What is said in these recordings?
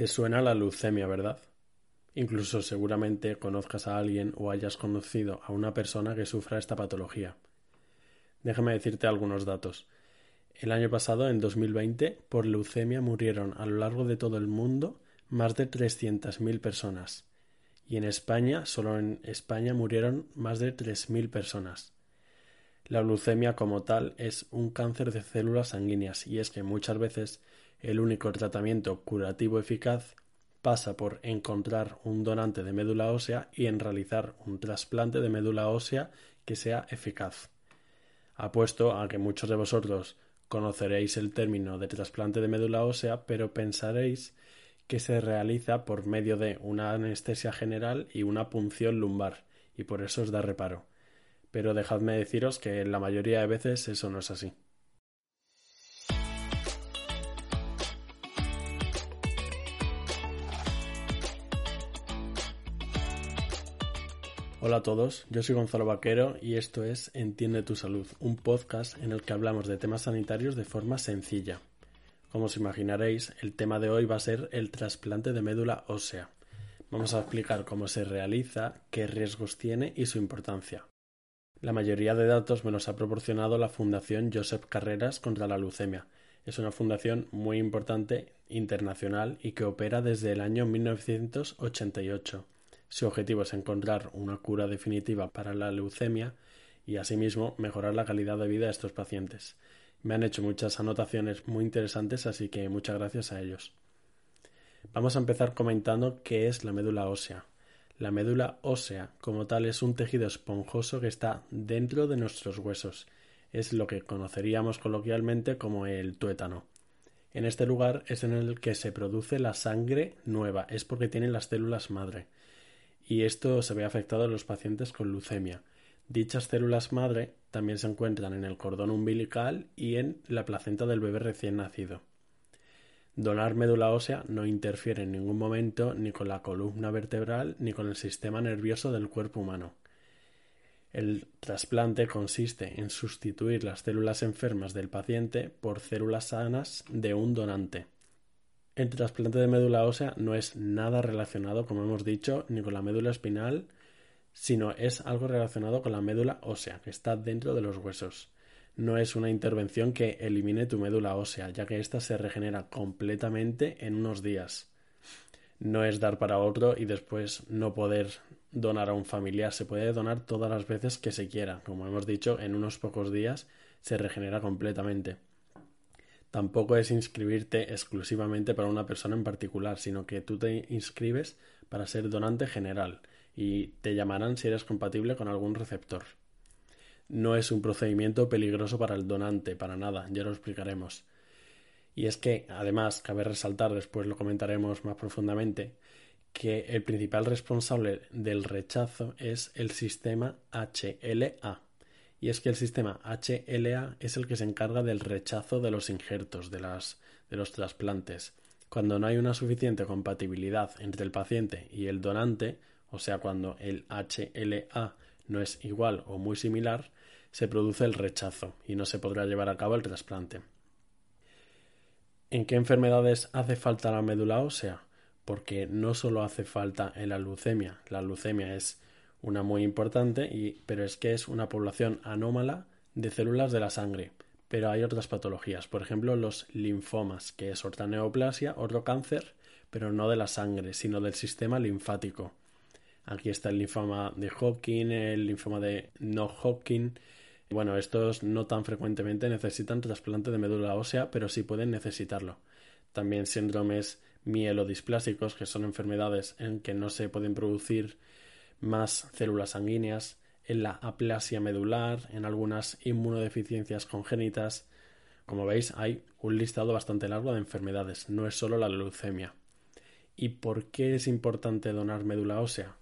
Te suena la leucemia, ¿verdad? Incluso seguramente conozcas a alguien o hayas conocido a una persona que sufra esta patología. Déjame decirte algunos datos. El año pasado, en 2020, por leucemia murieron a lo largo de todo el mundo más de 300.000 personas. Y en España, solo en España murieron más de 3.000 personas. La leucemia como tal es un cáncer de células sanguíneas y es que muchas veces el único tratamiento curativo eficaz pasa por encontrar un donante de médula ósea y en realizar un trasplante de médula ósea que sea eficaz. Apuesto a que muchos de vosotros conoceréis el término de trasplante de médula ósea, pero pensaréis que se realiza por medio de una anestesia general y una punción lumbar, y por eso os da reparo. Pero dejadme deciros que la mayoría de veces eso no es así. Hola a todos, yo soy Gonzalo Vaquero y esto es Entiende tu salud, un podcast en el que hablamos de temas sanitarios de forma sencilla. Como os imaginaréis, el tema de hoy va a ser el trasplante de médula ósea. Vamos a explicar cómo se realiza, qué riesgos tiene y su importancia. La mayoría de datos me los ha proporcionado la Fundación Josep Carreras contra la leucemia. Es una fundación muy importante internacional y que opera desde el año 1988 su objetivo es encontrar una cura definitiva para la leucemia y asimismo mejorar la calidad de vida de estos pacientes. Me han hecho muchas anotaciones muy interesantes, así que muchas gracias a ellos. Vamos a empezar comentando qué es la médula ósea. La médula ósea, como tal, es un tejido esponjoso que está dentro de nuestros huesos. Es lo que conoceríamos coloquialmente como el tuétano. En este lugar es en el que se produce la sangre nueva, es porque tienen las células madre y esto se ve afectado en los pacientes con leucemia. Dichas células madre también se encuentran en el cordón umbilical y en la placenta del bebé recién nacido. Donar médula ósea no interfiere en ningún momento ni con la columna vertebral ni con el sistema nervioso del cuerpo humano. El trasplante consiste en sustituir las células enfermas del paciente por células sanas de un donante. El trasplante de médula ósea no es nada relacionado, como hemos dicho, ni con la médula espinal, sino es algo relacionado con la médula ósea, que está dentro de los huesos. No es una intervención que elimine tu médula ósea, ya que ésta se regenera completamente en unos días. No es dar para otro y después no poder donar a un familiar. Se puede donar todas las veces que se quiera. Como hemos dicho, en unos pocos días se regenera completamente. Tampoco es inscribirte exclusivamente para una persona en particular, sino que tú te inscribes para ser donante general y te llamarán si eres compatible con algún receptor. No es un procedimiento peligroso para el donante, para nada, ya lo explicaremos. Y es que, además, cabe resaltar, después lo comentaremos más profundamente, que el principal responsable del rechazo es el sistema HLA, y es que el sistema HLA es el que se encarga del rechazo de los injertos, de, las, de los trasplantes. Cuando no hay una suficiente compatibilidad entre el paciente y el donante, o sea, cuando el HLA no es igual o muy similar, se produce el rechazo y no se podrá llevar a cabo el trasplante. ¿En qué enfermedades hace falta la médula ósea? Porque no solo hace falta en la leucemia, la leucemia es una muy importante, y, pero es que es una población anómala de células de la sangre. Pero hay otras patologías, por ejemplo los linfomas, que es otra neoplasia, otro cáncer, pero no de la sangre, sino del sistema linfático. Aquí está el linfoma de Hodgkin, el linfoma de no Hodgkin. Bueno, estos no tan frecuentemente necesitan trasplante de médula ósea, pero sí pueden necesitarlo. También síndromes mielodisplásicos, que son enfermedades en que no se pueden producir más células sanguíneas, en la aplasia medular, en algunas inmunodeficiencias congénitas. Como veis, hay un listado bastante largo de enfermedades, no es solo la leucemia. ¿Y por qué es importante donar médula ósea?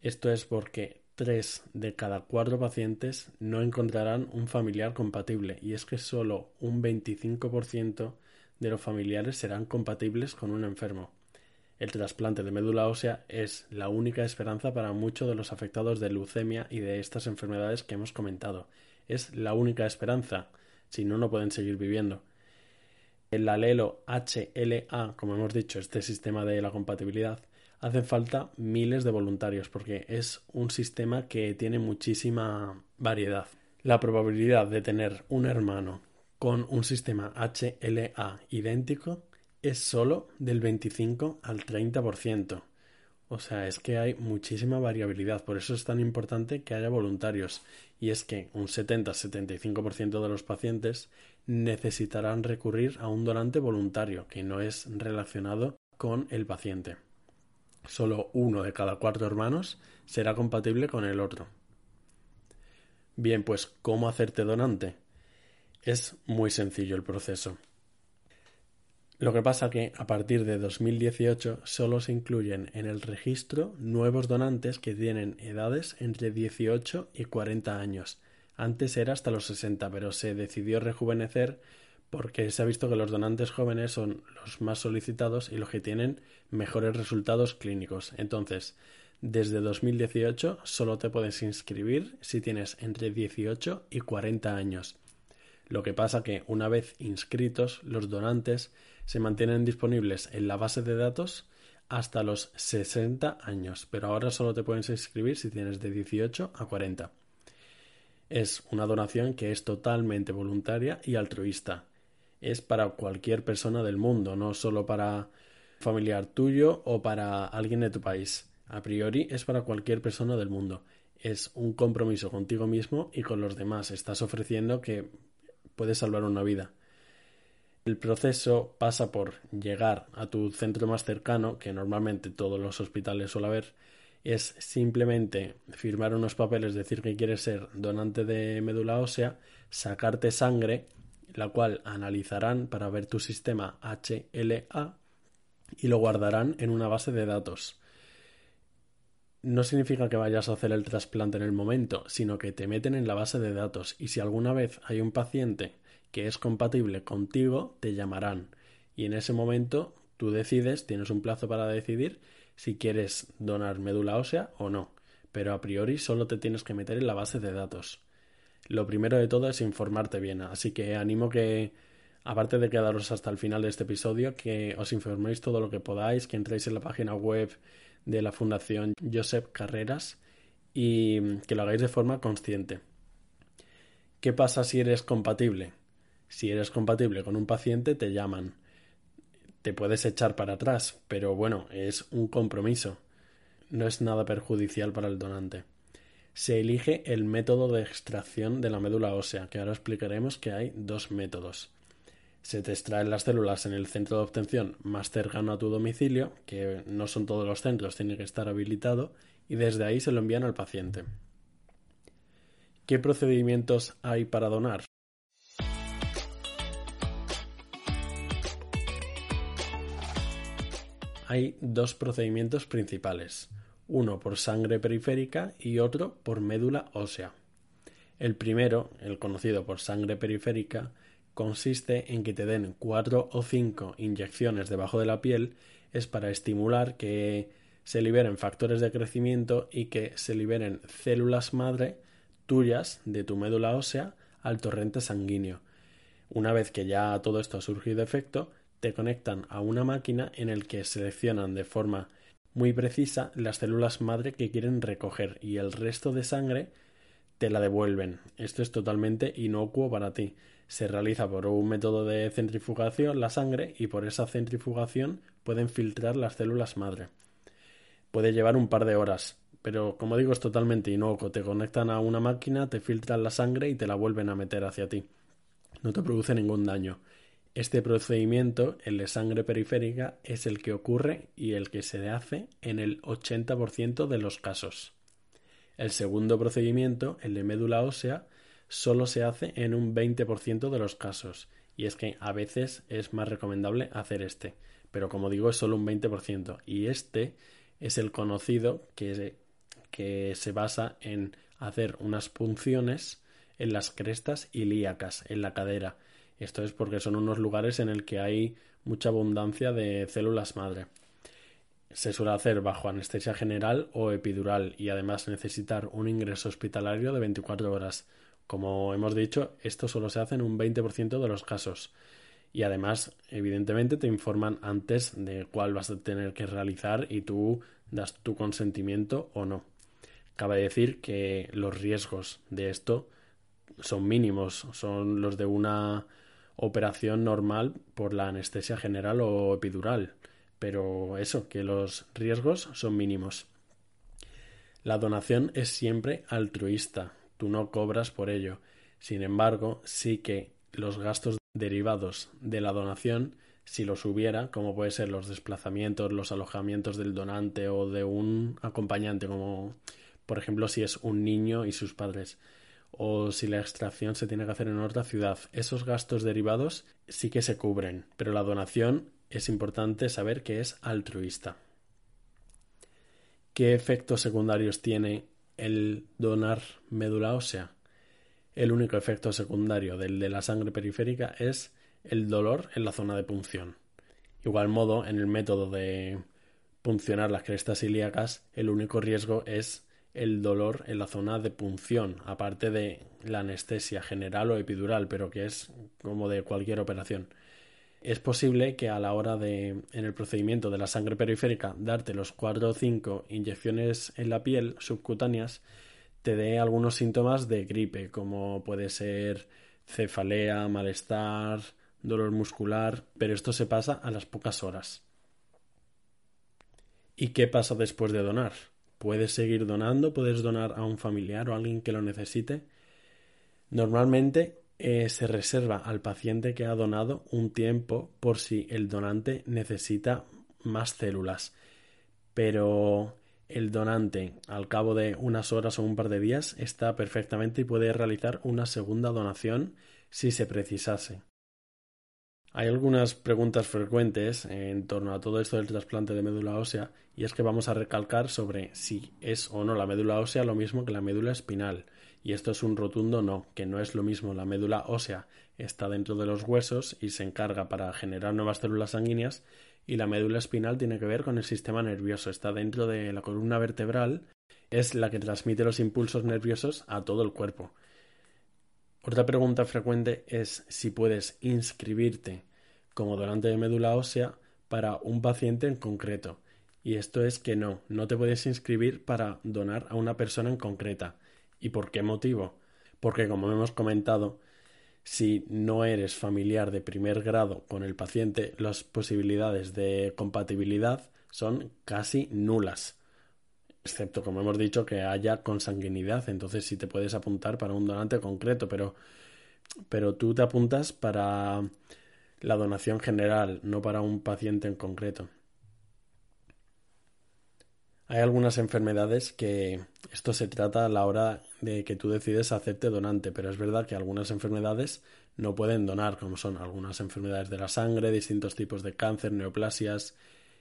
Esto es porque tres de cada cuatro pacientes no encontrarán un familiar compatible y es que solo un 25% de los familiares serán compatibles con un enfermo. El trasplante de médula ósea es la única esperanza para muchos de los afectados de leucemia y de estas enfermedades que hemos comentado. Es la única esperanza, si no, no pueden seguir viviendo. El alelo HLA, como hemos dicho, este sistema de la compatibilidad, hacen falta miles de voluntarios porque es un sistema que tiene muchísima variedad. La probabilidad de tener un hermano con un sistema HLA idéntico es solo del 25 al 30%. O sea, es que hay muchísima variabilidad, por eso es tan importante que haya voluntarios. Y es que un 70-75% de los pacientes necesitarán recurrir a un donante voluntario que no es relacionado con el paciente. Solo uno de cada cuatro hermanos será compatible con el otro. Bien, pues ¿cómo hacerte donante? Es muy sencillo el proceso. Lo que pasa que a partir de 2018 solo se incluyen en el registro nuevos donantes que tienen edades entre 18 y 40 años. Antes era hasta los 60, pero se decidió rejuvenecer porque se ha visto que los donantes jóvenes son los más solicitados y los que tienen mejores resultados clínicos. Entonces, desde 2018 solo te puedes inscribir si tienes entre 18 y 40 años. Lo que pasa que una vez inscritos, los donantes se mantienen disponibles en la base de datos hasta los 60 años, pero ahora solo te puedes inscribir si tienes de 18 a 40. Es una donación que es totalmente voluntaria y altruista. Es para cualquier persona del mundo, no solo para familiar tuyo o para alguien de tu país. A priori es para cualquier persona del mundo. Es un compromiso contigo mismo y con los demás. Estás ofreciendo que puedes salvar una vida. El proceso pasa por llegar a tu centro más cercano, que normalmente todos los hospitales suele haber, es simplemente firmar unos papeles, decir que quieres ser donante de médula ósea, sacarte sangre, la cual analizarán para ver tu sistema HLA y lo guardarán en una base de datos. No significa que vayas a hacer el trasplante en el momento, sino que te meten en la base de datos y si alguna vez hay un paciente que es compatible contigo, te llamarán. Y en ese momento tú decides, tienes un plazo para decidir si quieres donar médula ósea o no. Pero a priori solo te tienes que meter en la base de datos. Lo primero de todo es informarte bien, así que animo que, aparte de quedaros hasta el final de este episodio, que os informéis todo lo que podáis, que entréis en la página web de la Fundación Josep Carreras y que lo hagáis de forma consciente. ¿Qué pasa si eres compatible? Si eres compatible con un paciente, te llaman. Te puedes echar para atrás, pero bueno, es un compromiso. No es nada perjudicial para el donante. Se elige el método de extracción de la médula ósea, que ahora explicaremos que hay dos métodos. Se te extraen las células en el centro de obtención más cercano a tu domicilio, que no son todos los centros, tiene que estar habilitado, y desde ahí se lo envían al paciente. ¿Qué procedimientos hay para donar? Hay dos procedimientos principales, uno por sangre periférica y otro por médula ósea. El primero, el conocido por sangre periférica, consiste en que te den cuatro o cinco inyecciones debajo de la piel, es para estimular que se liberen factores de crecimiento y que se liberen células madre tuyas de tu médula ósea al torrente sanguíneo. Una vez que ya todo esto ha surgido efecto, te conectan a una máquina en el que seleccionan de forma muy precisa las células madre que quieren recoger y el resto de sangre te la devuelven. Esto es totalmente inocuo para ti. Se realiza por un método de centrifugación la sangre y por esa centrifugación pueden filtrar las células madre. Puede llevar un par de horas, pero como digo es totalmente inocuo. Te conectan a una máquina, te filtran la sangre y te la vuelven a meter hacia ti. No te produce ningún daño. Este procedimiento, el de sangre periférica, es el que ocurre y el que se hace en el 80% de los casos. El segundo procedimiento, el de médula ósea, solo se hace en un 20% de los casos, y es que a veces es más recomendable hacer este, pero como digo es solo un 20%, y este es el conocido que, que se basa en hacer unas punciones en las crestas ilíacas, en la cadera, esto es porque son unos lugares en el que hay mucha abundancia de células madre. Se suele hacer bajo anestesia general o epidural y además necesitar un ingreso hospitalario de 24 horas. Como hemos dicho, esto solo se hace en un 20% de los casos. Y además, evidentemente, te informan antes de cuál vas a tener que realizar y tú das tu consentimiento o no. Cabe decir que los riesgos de esto son mínimos, son los de una operación normal por la anestesia general o epidural, pero eso, que los riesgos son mínimos. La donación es siempre altruista, tú no cobras por ello. Sin embargo, sí que los gastos derivados de la donación, si los hubiera, como puede ser los desplazamientos, los alojamientos del donante o de un acompañante, como por ejemplo si es un niño y sus padres, o si la extracción se tiene que hacer en otra ciudad. Esos gastos derivados sí que se cubren, pero la donación es importante saber que es altruista. ¿Qué efectos secundarios tiene el donar médula ósea? El único efecto secundario del de la sangre periférica es el dolor en la zona de punción. Igual modo, en el método de puncionar las crestas ilíacas, el único riesgo es el dolor en la zona de punción, aparte de la anestesia general o epidural, pero que es como de cualquier operación. Es posible que a la hora de, en el procedimiento de la sangre periférica, darte los 4 o 5 inyecciones en la piel subcutáneas, te dé algunos síntomas de gripe, como puede ser cefalea, malestar, dolor muscular, pero esto se pasa a las pocas horas. ¿Y qué pasa después de donar? Puedes seguir donando, puedes donar a un familiar o a alguien que lo necesite. Normalmente eh, se reserva al paciente que ha donado un tiempo por si el donante necesita más células. Pero el donante, al cabo de unas horas o un par de días, está perfectamente y puede realizar una segunda donación si se precisase. Hay algunas preguntas frecuentes en torno a todo esto del trasplante de médula ósea y es que vamos a recalcar sobre si es o no la médula ósea lo mismo que la médula espinal. Y esto es un rotundo no, que no es lo mismo. La médula ósea está dentro de los huesos y se encarga para generar nuevas células sanguíneas y la médula espinal tiene que ver con el sistema nervioso, está dentro de la columna vertebral, es la que transmite los impulsos nerviosos a todo el cuerpo. Otra pregunta frecuente es si puedes inscribirte como donante de médula ósea para un paciente en concreto. Y esto es que no, no te puedes inscribir para donar a una persona en concreta. ¿Y por qué motivo? Porque como hemos comentado, si no eres familiar de primer grado con el paciente, las posibilidades de compatibilidad son casi nulas excepto como hemos dicho que haya consanguinidad, entonces sí te puedes apuntar para un donante concreto, pero, pero tú te apuntas para la donación general, no para un paciente en concreto. Hay algunas enfermedades que esto se trata a la hora de que tú decides hacerte donante, pero es verdad que algunas enfermedades no pueden donar, como son algunas enfermedades de la sangre, distintos tipos de cáncer, neoplasias,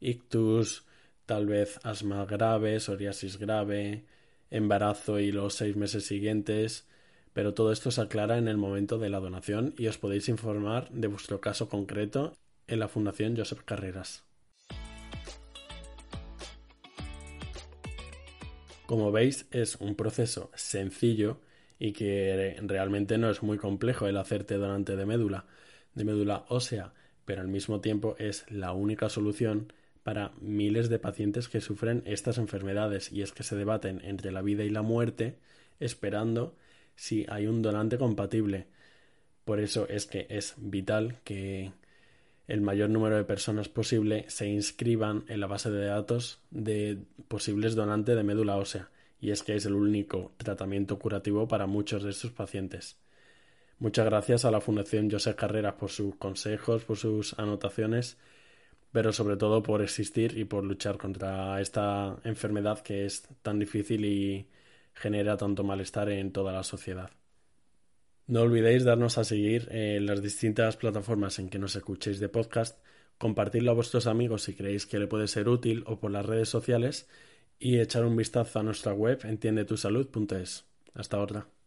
ictus, tal vez asma grave, psoriasis grave, embarazo y los seis meses siguientes, pero todo esto se aclara en el momento de la donación y os podéis informar de vuestro caso concreto en la Fundación Josep Carreras. Como veis, es un proceso sencillo y que realmente no es muy complejo el hacerte donante de médula, de médula ósea, pero al mismo tiempo es la única solución para miles de pacientes que sufren estas enfermedades y es que se debaten entre la vida y la muerte esperando si hay un donante compatible. Por eso es que es vital que el mayor número de personas posible se inscriban en la base de datos de posibles donantes de médula ósea y es que es el único tratamiento curativo para muchos de estos pacientes. Muchas gracias a la Fundación José Carreras por sus consejos, por sus anotaciones pero sobre todo por existir y por luchar contra esta enfermedad que es tan difícil y genera tanto malestar en toda la sociedad. No olvidéis darnos a seguir en las distintas plataformas en que nos escuchéis de podcast, compartirlo a vuestros amigos si creéis que le puede ser útil o por las redes sociales y echar un vistazo a nuestra web entiendetusalud.es. Hasta ahora.